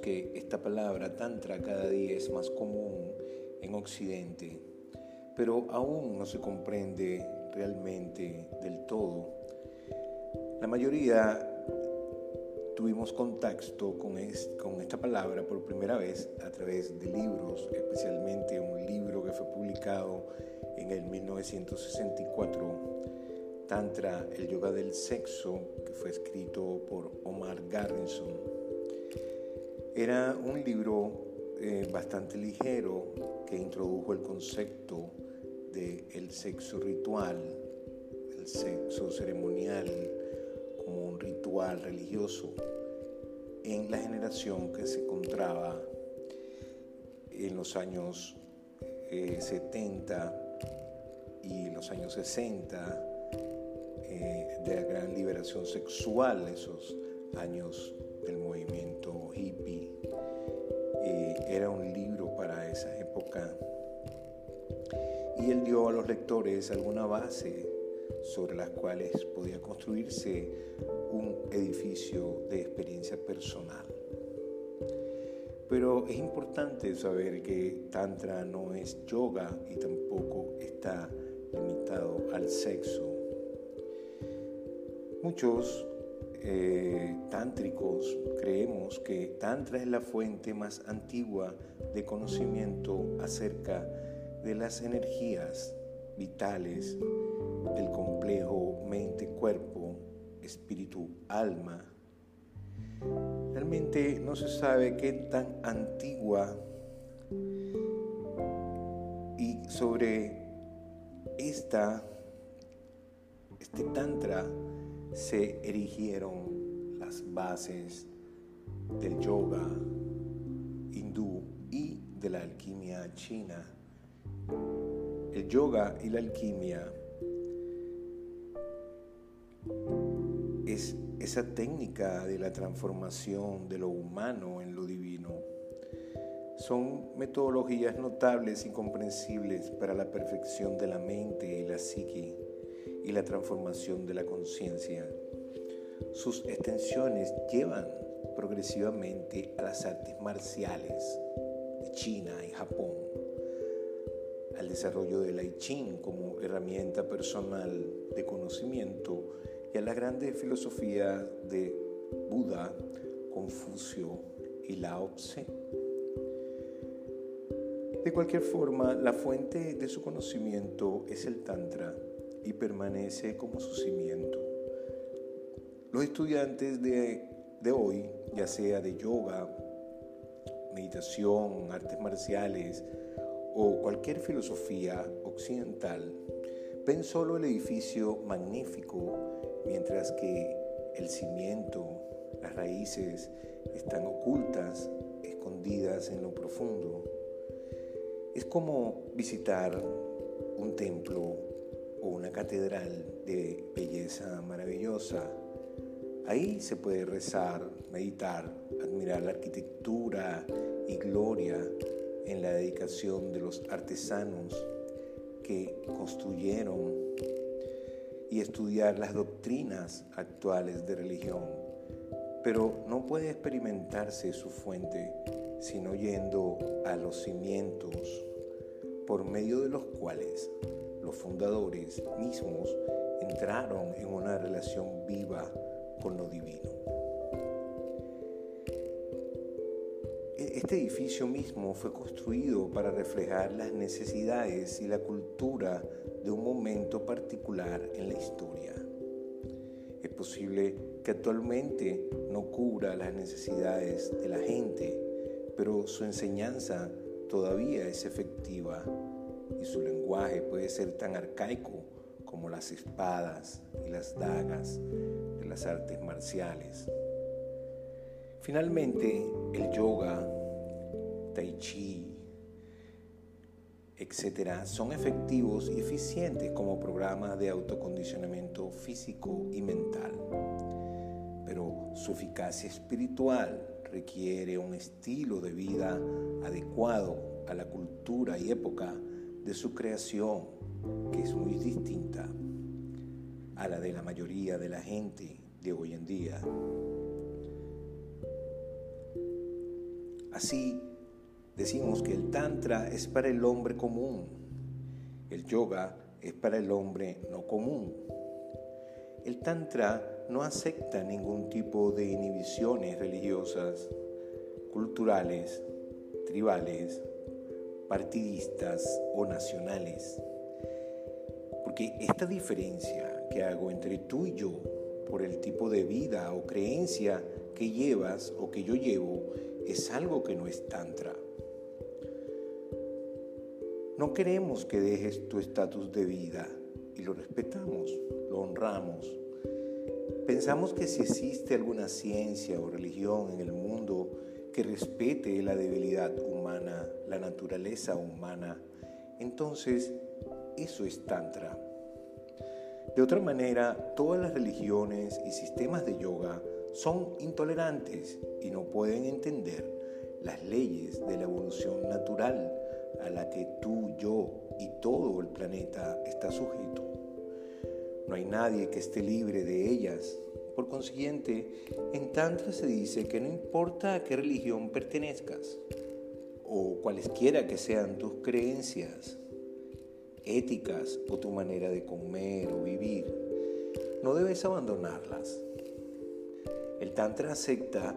que esta palabra Tantra cada día es más común en Occidente, pero aún no se comprende realmente del todo la mayoría tuvimos contacto con, con esta palabra por primera vez a través de libros, especialmente un libro que fue publicado en el 1964, Tantra, el yoga del sexo, que fue escrito por Omar Garrison. Era un libro eh, bastante ligero que introdujo el concepto del el sexo ritual, el sexo ceremonial, un ritual religioso en la generación que se encontraba en los años 70 eh, y los años 60 eh, de la gran liberación sexual, esos años del movimiento hippie. Eh, era un libro para esa época y él dio a los lectores alguna base sobre las cuales podía construirse un edificio de experiencia personal. Pero es importante saber que Tantra no es yoga y tampoco está limitado al sexo. Muchos eh, tántricos creemos que Tantra es la fuente más antigua de conocimiento acerca de las energías vitales del complejo mente-cuerpo, espíritu-alma. Realmente no se sabe qué tan antigua y sobre esta, este tantra se erigieron las bases del yoga hindú y de la alquimia china. El yoga y la alquimia es esa técnica de la transformación de lo humano en lo divino. Son metodologías notables y comprensibles para la perfección de la mente y la psique y la transformación de la conciencia. Sus extensiones llevan progresivamente a las artes marciales de China y Japón, al desarrollo del I Ching como herramienta personal de conocimiento y a la grande filosofía de Buda, Confucio y Lao Tse. De cualquier forma, la fuente de su conocimiento es el Tantra y permanece como su cimiento. Los estudiantes de, de hoy, ya sea de yoga, meditación, artes marciales o cualquier filosofía occidental, ven solo el edificio magnífico mientras que el cimiento, las raíces están ocultas, escondidas en lo profundo. Es como visitar un templo una catedral de belleza maravillosa. Ahí se puede rezar, meditar, admirar la arquitectura y gloria en la dedicación de los artesanos que construyeron y estudiar las doctrinas actuales de religión, pero no puede experimentarse su fuente sino yendo a los cimientos por medio de los cuales los fundadores mismos entraron en una relación viva con lo divino. E-, este edificio mismo fue construido para reflejar las necesidades y la cultura de un momento particular en la historia. Es posible que actualmente no cubra las necesidades de la gente, pero su enseñanza todavía es efectiva y su lenguaje puede ser tan arcaico como las espadas y las dagas de las artes marciales. Finalmente, el yoga, tai chi, etc., son efectivos y eficientes como programas de autocondicionamiento físico y mental. Pero su eficacia espiritual requiere un estilo de vida adecuado a la cultura y época de su creación, que es muy distinta a la de la mayoría de la gente de hoy en día. Así, decimos que el Tantra es para el hombre común, el yoga es para el hombre no común. El Tantra no acepta ningún tipo de inhibiciones religiosas, culturales, tribales, partidistas o nacionales. Porque esta diferencia que hago entre tú y yo por el tipo de vida o creencia que llevas o que yo llevo es algo que no es tantra. No queremos que dejes tu estatus de vida y lo respetamos, lo honramos. Pensamos que si existe alguna ciencia o religión en el mundo que respete la debilidad la naturaleza humana, entonces eso es tantra. De otra manera, todas las religiones y sistemas de yoga son intolerantes y no pueden entender las leyes de la evolución natural a la que tú, yo y todo el planeta está sujeto. No hay nadie que esté libre de ellas. Por consiguiente, en Tantra se dice que no importa a qué religión pertenezcas o cualesquiera que sean tus creencias, éticas o tu manera de comer o vivir, no debes abandonarlas. El Tantra acepta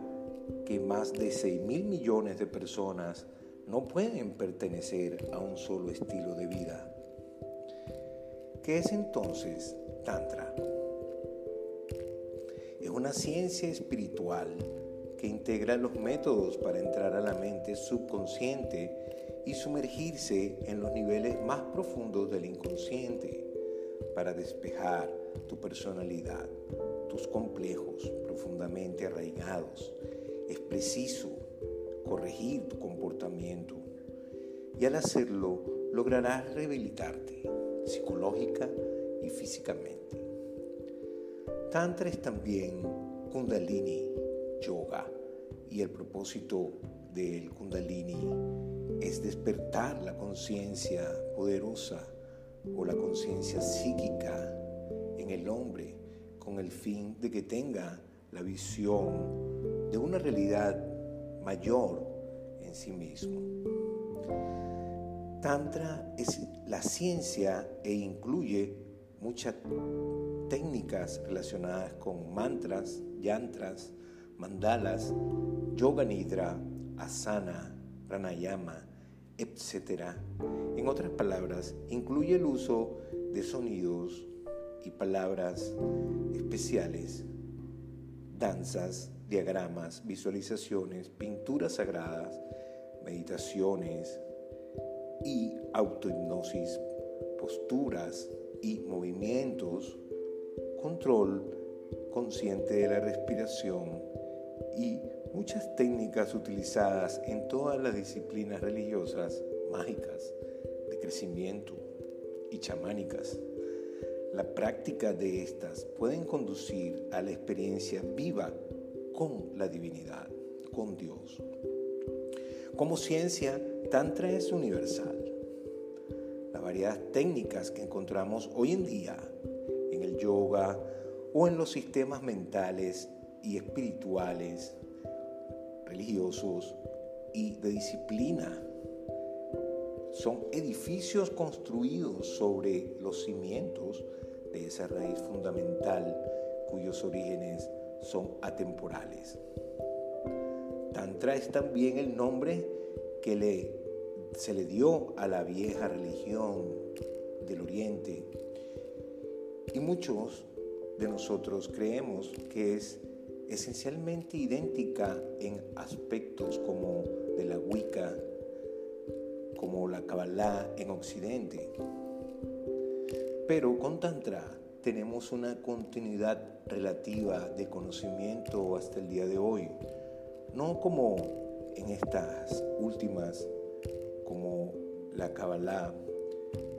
que más de 6 mil millones de personas no pueden pertenecer a un solo estilo de vida. ¿Qué es entonces Tantra? Es una ciencia espiritual que integra los métodos para entrar a la mente subconsciente y sumergirse en los niveles más profundos del inconsciente para despejar tu personalidad, tus complejos profundamente arraigados. Es preciso corregir tu comportamiento y al hacerlo lograrás rehabilitarte psicológica y físicamente. Tantra es también Kundalini Yoga y el propósito del Kundalini es despertar la conciencia poderosa o la conciencia psíquica en el hombre con el fin de que tenga la visión de una realidad mayor en sí mismo. Tantra es la ciencia e incluye muchas técnicas relacionadas con mantras, yantras, mandalas, yoga nidra, asana, pranayama, etc. En otras palabras, incluye el uso de sonidos, y palabras especiales, danzas, diagramas, visualizaciones, pinturas sagradas, meditaciones y autohipnosis, posturas y movimientos, control consciente de la respiración y muchas técnicas utilizadas en todas las disciplinas religiosas, mágicas, de crecimiento y chamánicas. La práctica de estas pueden conducir a la experiencia viva con la divinidad, con Dios. Como ciencia, Tantra es universal. Las variedad técnicas que encontramos hoy en día en el yoga o en los sistemas mentales y espirituales, religiosos y de disciplina son edificios construidos sobre los cimientos de esa raíz fundamental cuyos orígenes son atemporales. Tantra es también el nombre que le, se le dio a la vieja religión del Oriente y muchos de nosotros creemos que es esencialmente idéntica en aspectos como de la Wicca, como la Kabbalah en Occidente. Pero con Tantra tenemos una continuidad relativa de conocimiento hasta el día de hoy, no como en estas últimas, como la Kabbalah,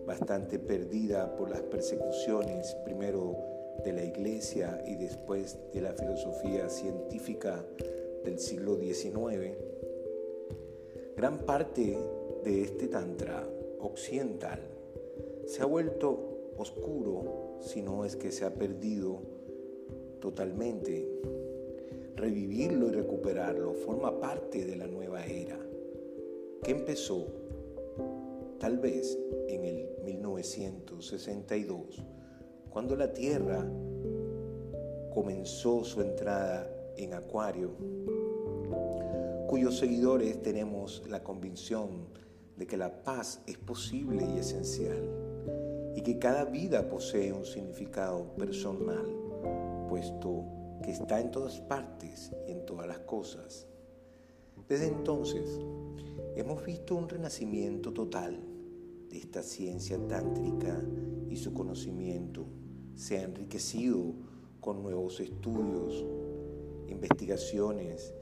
bastante perdida por las persecuciones, primero de la iglesia y después de la filosofía científica del siglo XIX, gran parte de este Tantra occidental se ha vuelto oscuro, si no es que se ha perdido totalmente. Revivirlo y recuperarlo forma parte de la nueva era, que empezó tal vez en el 1962, cuando la Tierra comenzó su entrada en Acuario, cuyos seguidores tenemos la convicción de que la paz es posible y esencial y que cada vida posee un significado personal, puesto que está en todas partes y en todas las cosas. Desde entonces, hemos visto un renacimiento total de esta ciencia tántrica y su conocimiento se ha enriquecido con nuevos estudios, investigaciones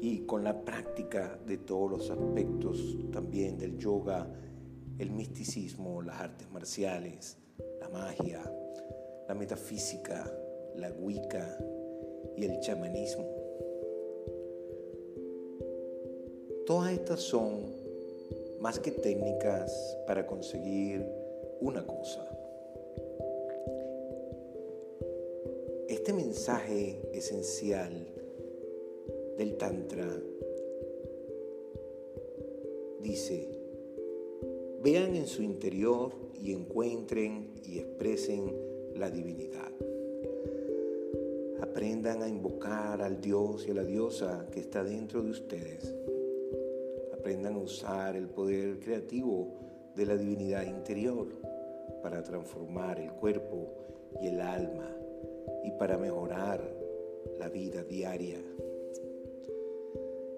y con la práctica de todos los aspectos también del yoga, el misticismo, las artes marciales, la magia, la metafísica, la wicca y el chamanismo. Todas estas son más que técnicas para conseguir una cosa. Este mensaje esencial del Tantra dice, vean en su interior y encuentren y expresen la divinidad. Aprendan a invocar al Dios y a la diosa que está dentro de ustedes. Aprendan a usar el poder creativo de la divinidad interior para transformar el cuerpo y el alma y para mejorar la vida diaria.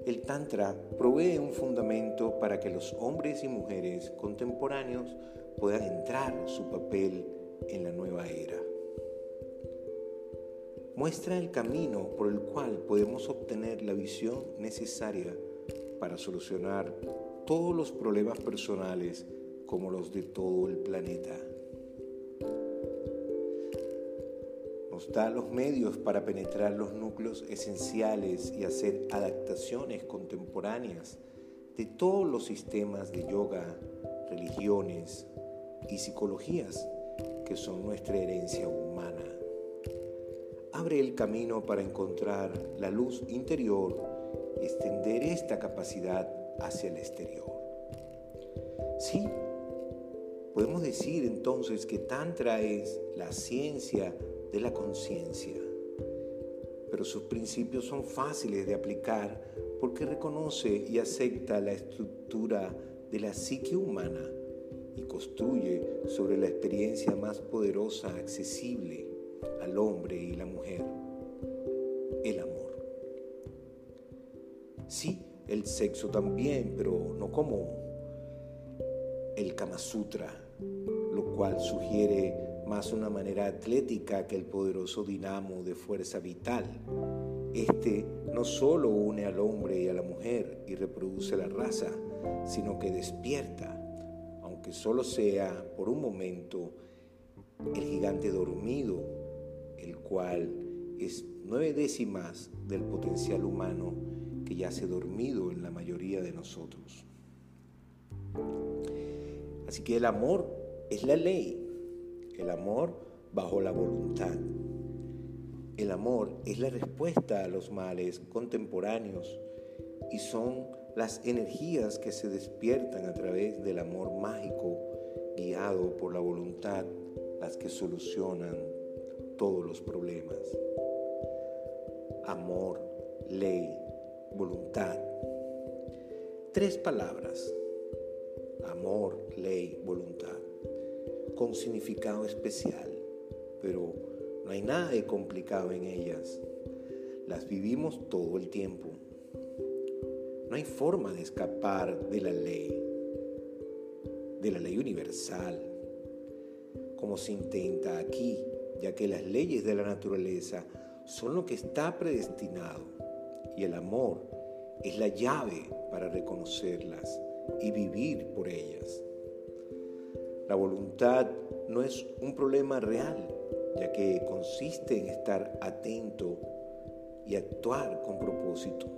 El Tantra provee un fundamento para que los hombres y mujeres contemporáneos puedan entrar su papel en la nueva era. Muestra el camino por el cual podemos obtener la visión necesaria para solucionar todos los problemas personales como los de todo el planeta. Da los medios para penetrar los núcleos esenciales y hacer adaptaciones contemporáneas de todos los sistemas de yoga, religiones y psicologías que son nuestra herencia humana. Abre el camino para encontrar la luz interior y extender esta capacidad hacia el exterior. Sí, podemos decir entonces que Tantra es la ciencia de la conciencia. Pero sus principios son fáciles de aplicar porque reconoce y acepta la estructura de la psique humana y construye sobre la experiencia más poderosa, accesible al hombre y la mujer, el amor. Sí, el sexo también, pero no como el Kama Sutra, lo cual sugiere más una manera atlética que el poderoso dinamo de fuerza vital. Este no solo une al hombre y a la mujer y reproduce la raza, sino que despierta, aunque solo sea por un momento, el gigante dormido, el cual es nueve décimas del potencial humano que yace dormido en la mayoría de nosotros. Así que el amor es la ley el amor bajo la voluntad. El amor es la respuesta a los males contemporáneos y son las energías que se despiertan a través del amor mágico guiado por la voluntad las que solucionan todos los problemas. Amor, ley, voluntad. Tres palabras. Amor, ley, voluntad con significado especial, pero no hay nada de complicado en ellas. Las vivimos todo el tiempo. No hay forma de escapar de la ley, de la ley universal, como se intenta aquí, ya que las leyes de la naturaleza son lo que está predestinado y el amor es la llave para reconocerlas y vivir por ellas. La voluntad no es un problema real, ya que consiste en estar atento y actuar con propósito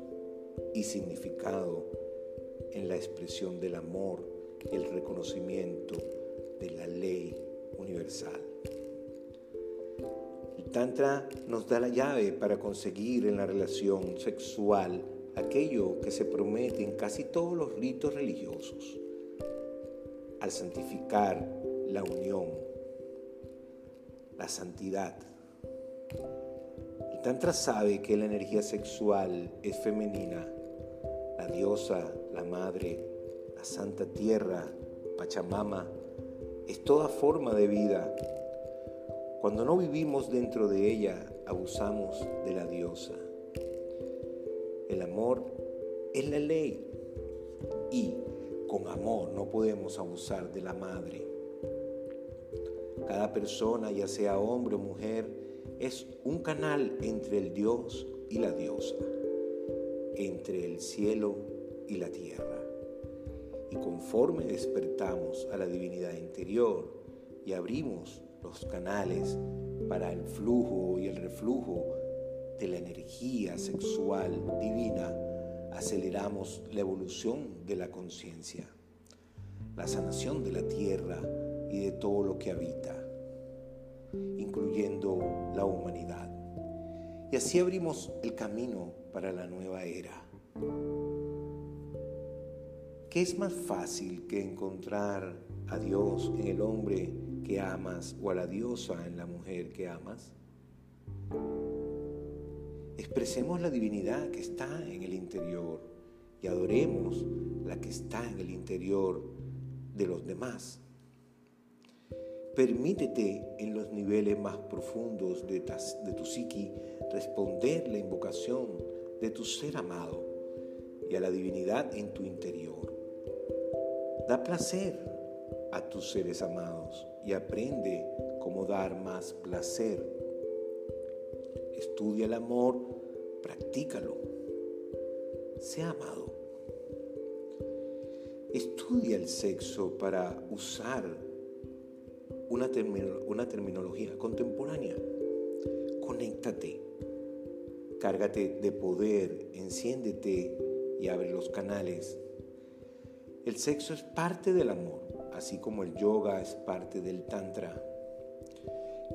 y significado en la expresión del amor y el reconocimiento de la ley universal. El Tantra nos da la llave para conseguir en la relación sexual aquello que se promete en casi todos los ritos religiosos, al santificar la unión, la santidad. El Tantra sabe que la energía sexual es femenina, la diosa, la madre, la santa tierra, Pachamama, es toda forma de vida. Cuando no vivimos dentro de ella, abusamos de la diosa. El amor es la ley y con amor no podemos abusar de la madre. Cada persona, ya sea hombre o mujer, es un canal entre el Dios y la diosa, entre el cielo y la tierra. Y conforme despertamos a la divinidad interior y abrimos los canales para el flujo y el reflujo de la energía sexual divina, aceleramos la evolución de la conciencia, la sanación de la tierra y de todo lo que habita, incluyendo la humanidad. Y así abrimos el camino para la nueva era. ¿Qué es más fácil que encontrar a Dios en el hombre que amas o a la diosa en la mujer que amas? Expresemos la divinidad que está en el interior y adoremos la que está en el interior de los demás. Permítete en los niveles más profundos de, tu psiqui responder la invocación de tu ser amado y a la divinidad en tu interior. Da placer a tus seres amados y aprende cómo dar más placer. Estudia el amor, practícalo. Sea amado. Estudia el sexo para usar una, terminología contemporánea. Conéctate, cárgate de poder, enciéndete y abre los canales. El sexo es parte del amor, así como el yoga es parte del tantra.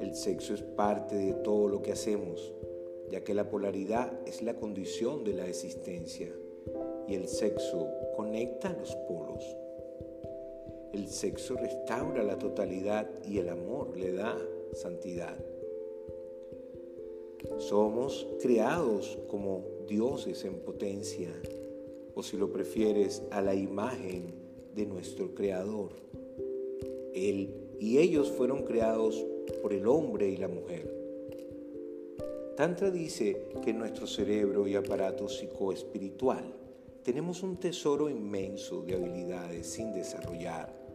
El sexo es parte de todo lo que hacemos, ya que la polaridad es la condición de la existencia y el sexo conecta los polos. El sexo restaura la totalidad y el amor le da santidad. Somos creados como dioses en potencia, o si lo prefieres, a la imagen de nuestro Creador. Él y ellos fueron creados por el hombre y la mujer. Tantra dice que en nuestro cerebro y aparato psicoespiritual tenemos un tesoro inmenso de habilidades sin desarrollar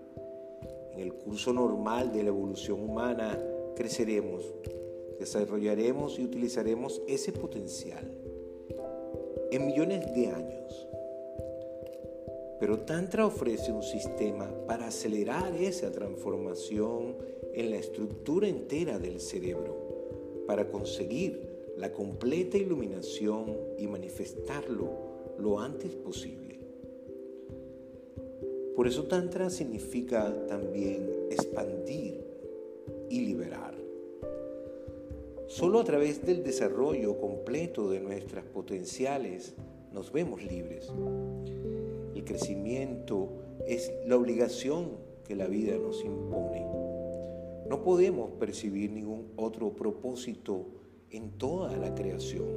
en el curso normal de la evolución humana creceremos, desarrollaremos y utilizaremos ese potencial en millones de años. Pero Tantra ofrece un sistema para acelerar esa transformación en la estructura entera del cerebro, para conseguir la completa iluminación y manifestarlo lo antes posible. Por eso Tantra significa también expandir y liberar. Solo a través del desarrollo completo de nuestras potenciales nos vemos libres. El crecimiento es la obligación que la vida nos impone. No podemos percibir ningún otro propósito en toda la creación.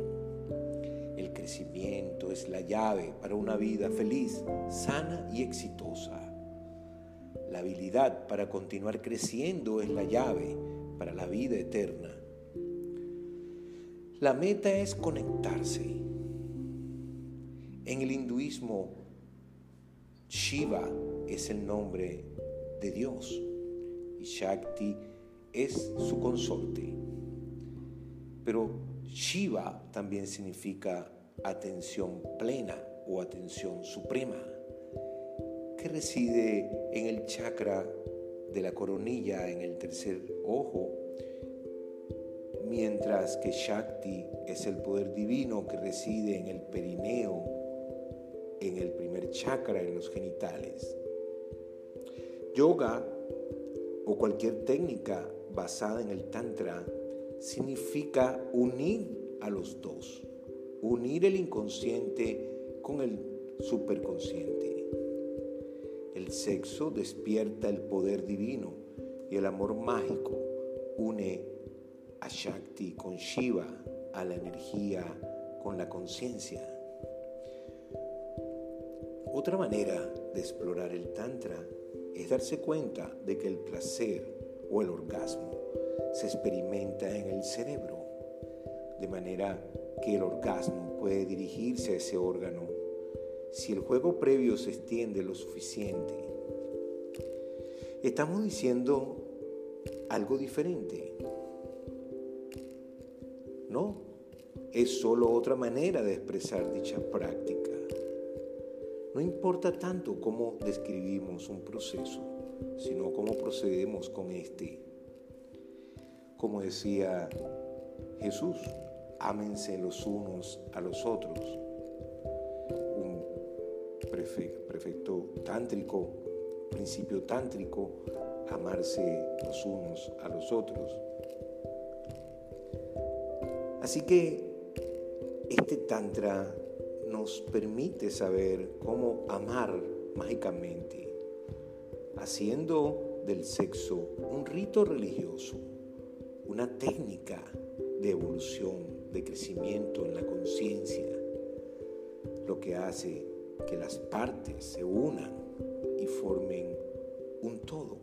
El crecimiento es la llave para una vida feliz, sana y exitosa. La habilidad para continuar creciendo es la llave para la vida eterna. La meta es conectarse. En el hinduismo, Shiva es el nombre de Dios y Shakti es su consorte. Pero Shiva también significa atención plena o atención suprema, que reside en el chakra de la coronilla en el tercer ojo, mientras que Shakti es el poder divino que reside en el perineo, en el primer chakra, en los genitales. Yoga o cualquier técnica basada en el Tantra significa unir a los dos, unir el inconsciente con el superconsciente. El sexo despierta el poder divino y el amor mágico une a Shakti con Shiva, a la energía con la conciencia. Otra manera de explorar el Tantra es darse cuenta de que el placer o el orgasmo se experimenta en el cerebro, de manera que el orgasmo puede dirigirse a ese órgano si el juego previo se extiende lo suficiente. Estamos diciendo algo diferente. No, es solo otra manera de expresar dicha práctica. No importa tanto cómo describimos un proceso, sino cómo procedemos con este. Como decía Jesús, ámense los unos a los otros. Un prefecto tántrico, principio tántrico, amarse los unos a los otros. Así que este tantra nos permite saber cómo amar mágicamente, haciendo del sexo un rito religioso, una técnica de evolución, de crecimiento en la conciencia, lo que hace que las partes se unan y formen un todo.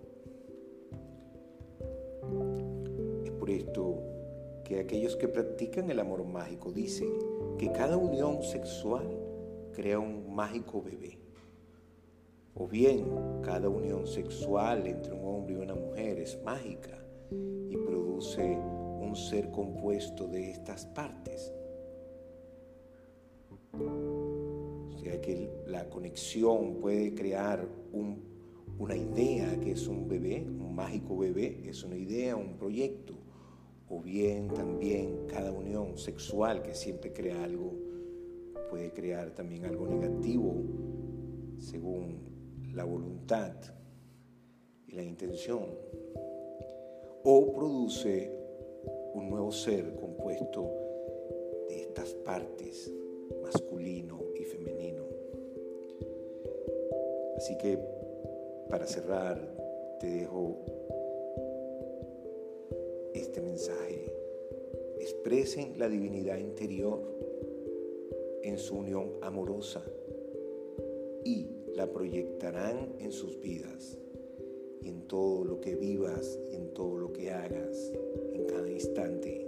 Es por esto que aquellos que practican el amor mágico dicen que cada unión sexual crea un mágico bebé. O bien, cada unión sexual entre un hombre y una mujer es mágica un ser compuesto de estas partes. O sea que la conexión puede crear una idea que es un bebé, un mágico bebé, es una idea, un proyecto o bien también cada unión sexual que siempre crea algo, puede crear también algo negativo según la voluntad y la intención, o produce un nuevo ser compuesto de estas partes, masculino y femenino. Así que para cerrar, te dejo este mensaje. Expresen la divinidad interior en su unión amorosa y la proyectarán en sus vidas y en todo lo que vivas y en todo lo que hagas en cada instante.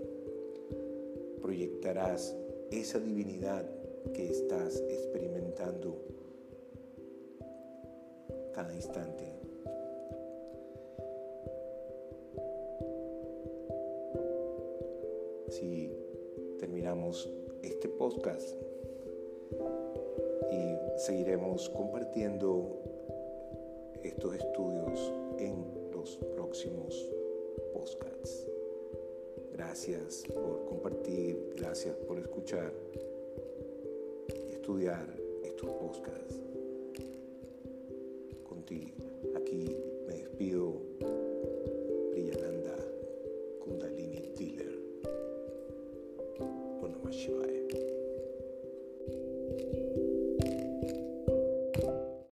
Proyectarás esa divinidad que estás experimentando cada instante. si terminamos este podcast y seguiremos compartiendo estos estudios en los próximos podcasts. Gracias por compartir, gracias por escuchar y estudiar estos podcasts. Contigo,